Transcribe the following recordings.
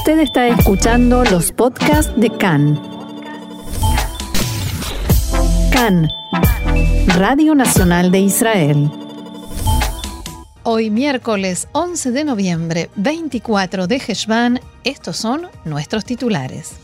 Usted está escuchando los podcasts de CAN. CAN, Radio Nacional de Israel. Hoy miércoles 11 de noviembre, 24 de Heshvan, estos son nuestros titulares.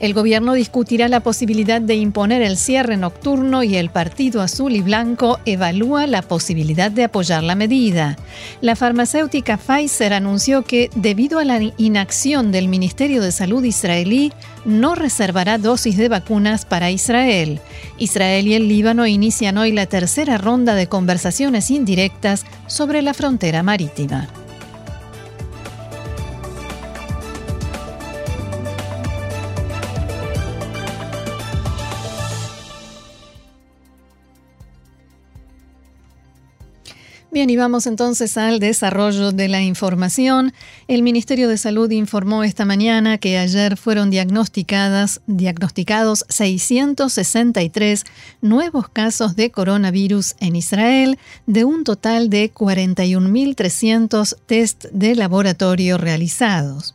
El gobierno discutirá la posibilidad de imponer el cierre nocturno y el Partido Azul y Blanco evalúa la posibilidad de apoyar la medida. La farmacéutica Pfizer anunció que, debido a la inacción del Ministerio de Salud israelí, no reservará dosis de vacunas para Israel. Israel y el Líbano inician hoy la tercera ronda de conversaciones indirectas sobre la frontera marítima. Bien, y vamos entonces al desarrollo de la información. El Ministerio de Salud informó esta mañana que ayer fueron diagnosticadas, diagnosticados 663 nuevos casos de coronavirus en Israel, de un total de 41.300 test de laboratorio realizados.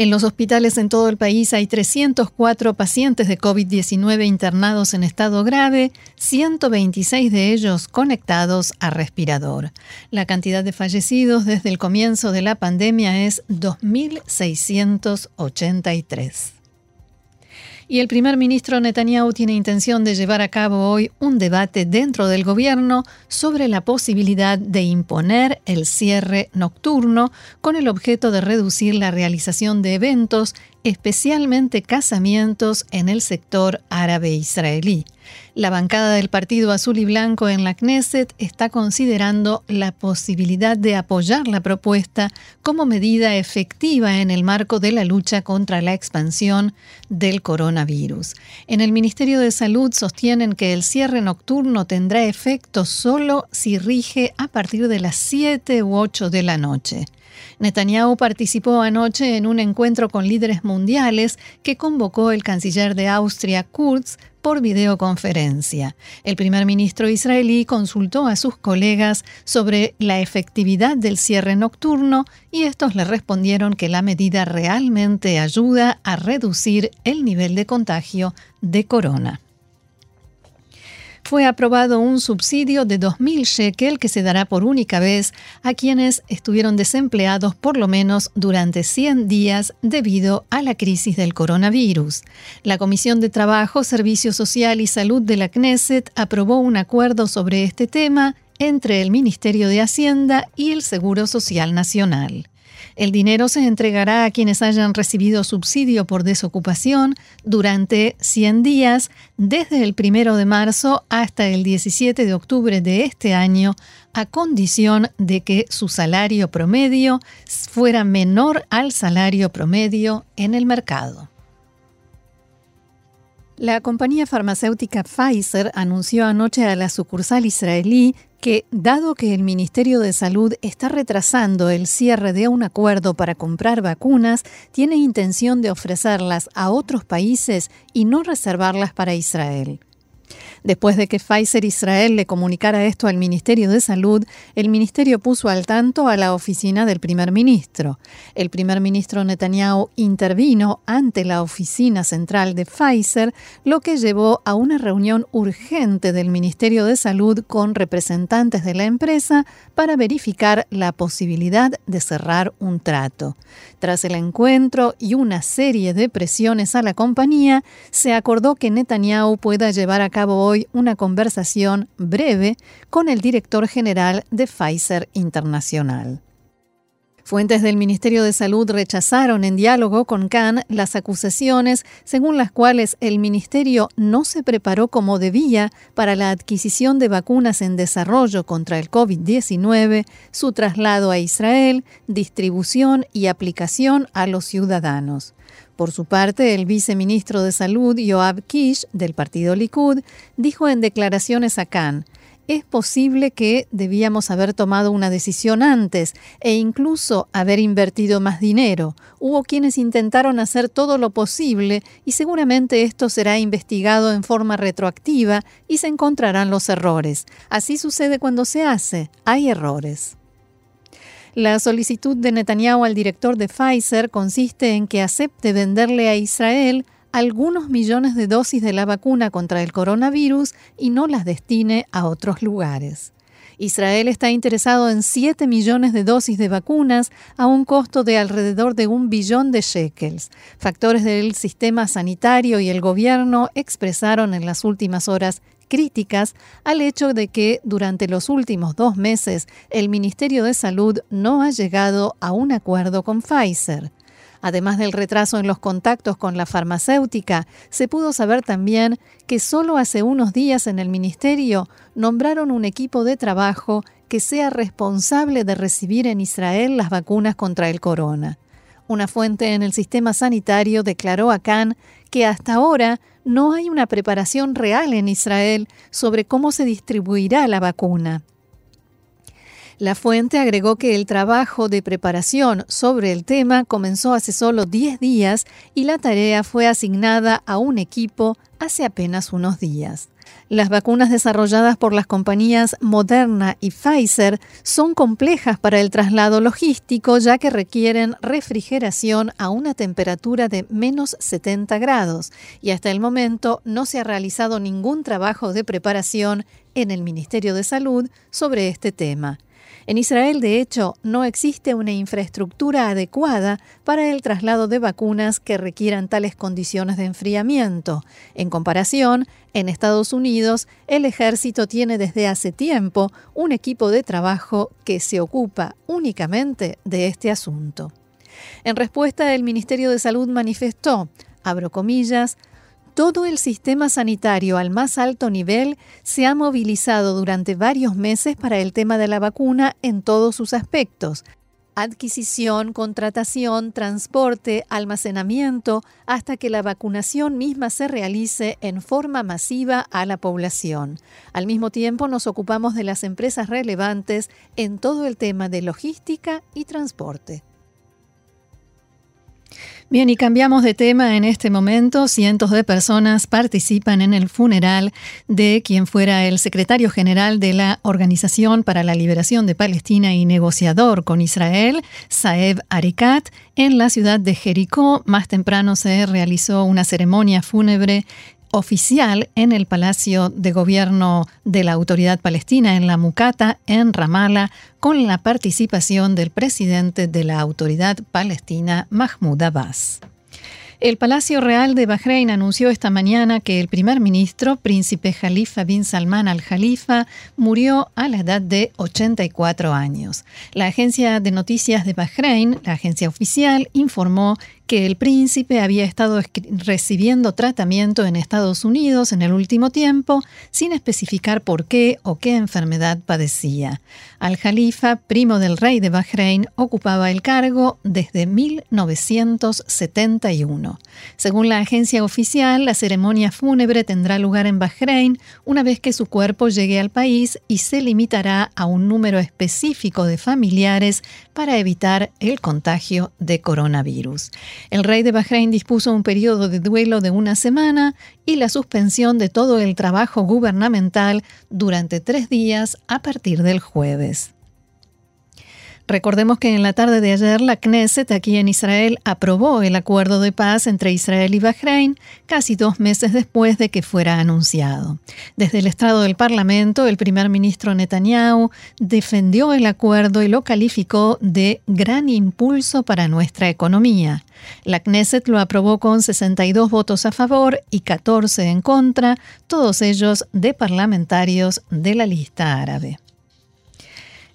En los hospitales en todo el país hay 304 pacientes de COVID-19 internados en estado grave, 126 de ellos conectados a respirador. La cantidad de fallecidos desde el comienzo de la pandemia es 2.683. Y el primer ministro Netanyahu tiene intención de llevar a cabo hoy un debate dentro del gobierno sobre la posibilidad de imponer el cierre nocturno con el objeto de reducir la realización de eventos especialmente casamientos en el sector árabe israelí. La bancada del Partido Azul y Blanco en la Knesset está considerando la posibilidad de apoyar la propuesta como medida efectiva en el marco de la lucha contra la expansión del coronavirus. En el Ministerio de Salud sostienen que el cierre nocturno tendrá efecto solo si rige a partir de las 7 u 8 de la noche. Netanyahu participó anoche en un encuentro con líderes mundiales que convocó el canciller de Austria, Kurz, por videoconferencia. El primer ministro israelí consultó a sus colegas sobre la efectividad del cierre nocturno y estos le respondieron que la medida realmente ayuda a reducir el nivel de contagio de corona fue aprobado un subsidio de 2.000 shekel que se dará por única vez a quienes estuvieron desempleados por lo menos durante 100 días debido a la crisis del coronavirus. La Comisión de Trabajo, Servicio Social y Salud de la Knesset aprobó un acuerdo sobre este tema entre el Ministerio de Hacienda y el Seguro Social Nacional. El dinero se entregará a quienes hayan recibido subsidio por desocupación durante 100 días desde el 1 de marzo hasta el 17 de octubre de este año, a condición de que su salario promedio fuera menor al salario promedio en el mercado. La compañía farmacéutica Pfizer anunció anoche a la sucursal israelí que, dado que el Ministerio de Salud está retrasando el cierre de un acuerdo para comprar vacunas, tiene intención de ofrecerlas a otros países y no reservarlas para Israel. Después de que Pfizer Israel le comunicara esto al Ministerio de Salud, el ministerio puso al tanto a la oficina del primer ministro. El primer ministro Netanyahu intervino ante la oficina central de Pfizer, lo que llevó a una reunión urgente del Ministerio de Salud con representantes de la empresa para verificar la posibilidad de cerrar un trato. Tras el encuentro y una serie de presiones a la compañía, se acordó que Netanyahu pueda llevar a cabo hoy una conversación breve con el director general de Pfizer Internacional. Fuentes del Ministerio de Salud rechazaron en diálogo con Khan las acusaciones según las cuales el ministerio no se preparó como debía para la adquisición de vacunas en desarrollo contra el COVID-19, su traslado a Israel, distribución y aplicación a los ciudadanos. Por su parte, el viceministro de Salud, Yoav Kish, del partido Likud, dijo en declaraciones a Khan, es posible que debíamos haber tomado una decisión antes e incluso haber invertido más dinero. Hubo quienes intentaron hacer todo lo posible y seguramente esto será investigado en forma retroactiva y se encontrarán los errores. Así sucede cuando se hace. Hay errores. La solicitud de Netanyahu al director de Pfizer consiste en que acepte venderle a Israel algunos millones de dosis de la vacuna contra el coronavirus y no las destine a otros lugares. Israel está interesado en 7 millones de dosis de vacunas a un costo de alrededor de un billón de shekels. Factores del sistema sanitario y el gobierno expresaron en las últimas horas críticas al hecho de que durante los últimos dos meses el Ministerio de Salud no ha llegado a un acuerdo con Pfizer. Además del retraso en los contactos con la farmacéutica, se pudo saber también que solo hace unos días en el Ministerio nombraron un equipo de trabajo que sea responsable de recibir en Israel las vacunas contra el corona. Una fuente en el sistema sanitario declaró a Khan que hasta ahora no hay una preparación real en Israel sobre cómo se distribuirá la vacuna. La fuente agregó que el trabajo de preparación sobre el tema comenzó hace solo 10 días y la tarea fue asignada a un equipo hace apenas unos días. Las vacunas desarrolladas por las compañías Moderna y Pfizer son complejas para el traslado logístico ya que requieren refrigeración a una temperatura de menos 70 grados y hasta el momento no se ha realizado ningún trabajo de preparación en el Ministerio de Salud sobre este tema. En Israel, de hecho, no existe una infraestructura adecuada para el traslado de vacunas que requieran tales condiciones de enfriamiento. En comparación, en Estados Unidos, el ejército tiene desde hace tiempo un equipo de trabajo que se ocupa únicamente de este asunto. En respuesta, el Ministerio de Salud manifestó, abro comillas, todo el sistema sanitario al más alto nivel se ha movilizado durante varios meses para el tema de la vacuna en todos sus aspectos, adquisición, contratación, transporte, almacenamiento, hasta que la vacunación misma se realice en forma masiva a la población. Al mismo tiempo nos ocupamos de las empresas relevantes en todo el tema de logística y transporte. Bien, y cambiamos de tema en este momento. Cientos de personas participan en el funeral de quien fuera el secretario general de la Organización para la Liberación de Palestina y negociador con Israel, Saeb Arikat, en la ciudad de Jericó. Más temprano se realizó una ceremonia fúnebre oficial en el Palacio de Gobierno de la Autoridad Palestina en la Mucata, en Ramallah, con la participación del presidente de la Autoridad Palestina, Mahmoud Abbas. El Palacio Real de Bahrein anunció esta mañana que el primer ministro, príncipe Jalifa bin Salman al-Jalifa, murió a la edad de 84 años. La agencia de noticias de Bahrein, la agencia oficial, informó que el príncipe había estado recibiendo tratamiento en Estados Unidos en el último tiempo, sin especificar por qué o qué enfermedad padecía. Al-Jalifa, primo del rey de Bahrein, ocupaba el cargo desde 1971. Según la agencia oficial, la ceremonia fúnebre tendrá lugar en Bahrein una vez que su cuerpo llegue al país y se limitará a un número específico de familiares para evitar el contagio de coronavirus. El rey de Bahrein dispuso un periodo de duelo de una semana y la suspensión de todo el trabajo gubernamental durante tres días a partir del jueves. Recordemos que en la tarde de ayer la Knesset aquí en Israel aprobó el acuerdo de paz entre Israel y Bahrein casi dos meses después de que fuera anunciado. Desde el estrado del Parlamento, el primer ministro Netanyahu defendió el acuerdo y lo calificó de gran impulso para nuestra economía. La Knesset lo aprobó con 62 votos a favor y 14 en contra, todos ellos de parlamentarios de la lista árabe.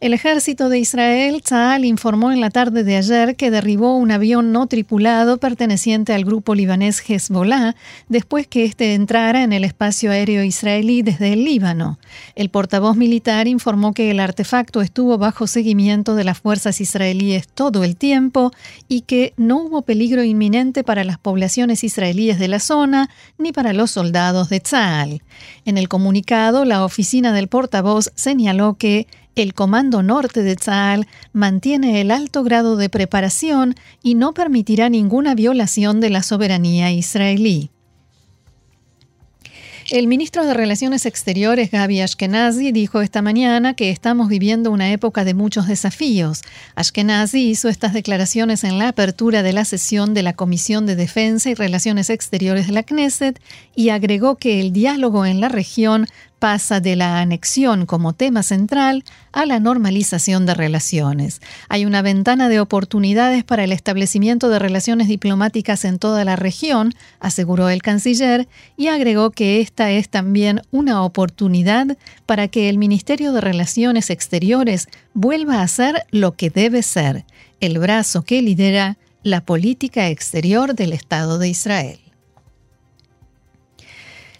El ejército de Israel, Tzal, informó en la tarde de ayer que derribó un avión no tripulado perteneciente al grupo libanés Hezbollah después que éste entrara en el espacio aéreo israelí desde el Líbano. El portavoz militar informó que el artefacto estuvo bajo seguimiento de las fuerzas israelíes todo el tiempo y que no hubo peligro inminente para las poblaciones israelíes de la zona ni para los soldados de Tzal. En el comunicado, la oficina del portavoz señaló que el Comando Norte de Tzal mantiene el alto grado de preparación y no permitirá ninguna violación de la soberanía israelí. El ministro de Relaciones Exteriores, Gaby Ashkenazi, dijo esta mañana que estamos viviendo una época de muchos desafíos. Ashkenazi hizo estas declaraciones en la apertura de la sesión de la Comisión de Defensa y Relaciones Exteriores de la Knesset y agregó que el diálogo en la región pasa de la anexión como tema central a la normalización de relaciones. Hay una ventana de oportunidades para el establecimiento de relaciones diplomáticas en toda la región, aseguró el canciller, y agregó que esta es también una oportunidad para que el Ministerio de Relaciones Exteriores vuelva a ser lo que debe ser, el brazo que lidera la política exterior del Estado de Israel.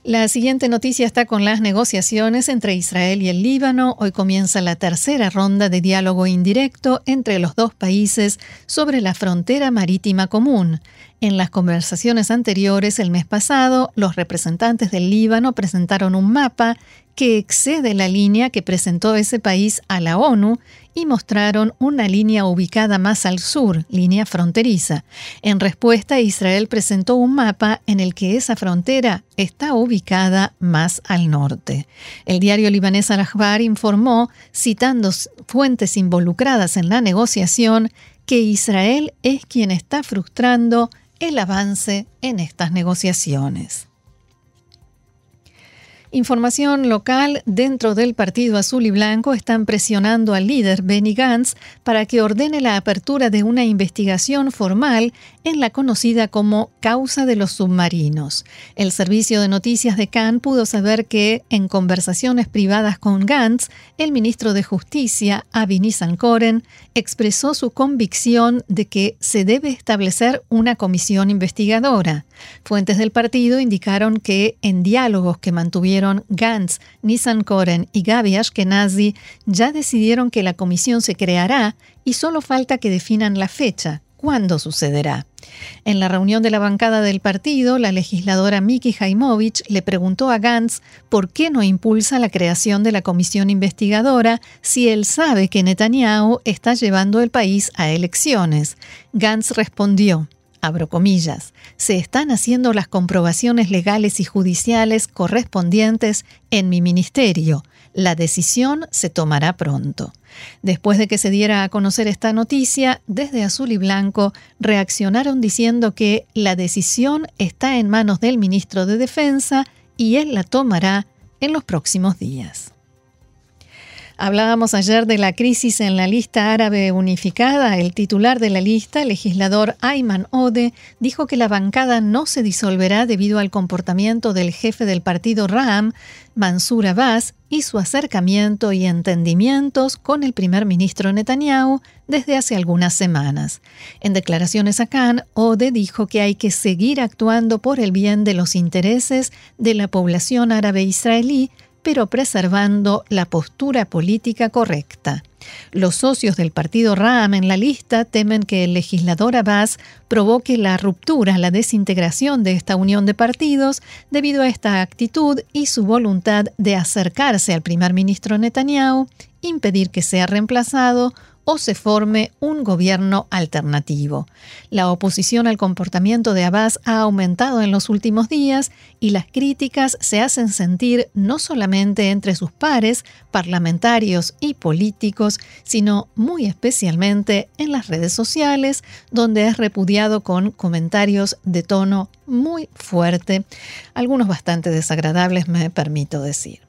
La siguiente noticia está con las negociaciones entre Israel y el Líbano. Hoy comienza la tercera ronda de diálogo indirecto entre los dos países sobre la frontera marítima común. En las conversaciones anteriores, el mes pasado, los representantes del Líbano presentaron un mapa que excede la línea que presentó ese país a la ONU y mostraron una línea ubicada más al sur, línea fronteriza. En respuesta, Israel presentó un mapa en el que esa frontera está ubicada más al norte. El diario libanés Al-Akhbar informó, citando fuentes involucradas en la negociación, que Israel es quien está frustrando el avance en estas negociaciones. Información local dentro del Partido Azul y Blanco están presionando al líder Benny Gantz para que ordene la apertura de una investigación formal en la conocida como causa de los submarinos. El servicio de noticias de Cannes pudo saber que en conversaciones privadas con Gantz, el ministro de Justicia, Avi Nissankoren, expresó su convicción de que se debe establecer una comisión investigadora. Fuentes del partido indicaron que en diálogos que mantuvieron Gantz, Nissan Koren y Gaby Ashkenazi ya decidieron que la comisión se creará y solo falta que definan la fecha, cuándo sucederá. En la reunión de la bancada del partido, la legisladora Miki Jaimovich le preguntó a Gantz por qué no impulsa la creación de la comisión investigadora si él sabe que Netanyahu está llevando el país a elecciones. Gantz respondió, abro comillas, se están haciendo las comprobaciones legales y judiciales correspondientes en mi ministerio. La decisión se tomará pronto. Después de que se diera a conocer esta noticia, desde Azul y Blanco reaccionaron diciendo que la decisión está en manos del ministro de Defensa y él la tomará en los próximos días. Hablábamos ayer de la crisis en la lista árabe unificada. El titular de la lista, legislador Ayman Ode, dijo que la bancada no se disolverá debido al comportamiento del jefe del partido Ram, Mansur Abbas, y su acercamiento y entendimientos con el primer ministro Netanyahu desde hace algunas semanas. En declaraciones a Cannes, Ode dijo que hay que seguir actuando por el bien de los intereses de la población árabe israelí pero preservando la postura política correcta. Los socios del partido RAM en la lista temen que el legislador Abbas provoque la ruptura, la desintegración de esta unión de partidos debido a esta actitud y su voluntad de acercarse al primer ministro Netanyahu, impedir que sea reemplazado o se forme un gobierno alternativo. La oposición al comportamiento de Abbas ha aumentado en los últimos días y las críticas se hacen sentir no solamente entre sus pares, parlamentarios y políticos, sino muy especialmente en las redes sociales, donde es repudiado con comentarios de tono muy fuerte, algunos bastante desagradables me permito decir.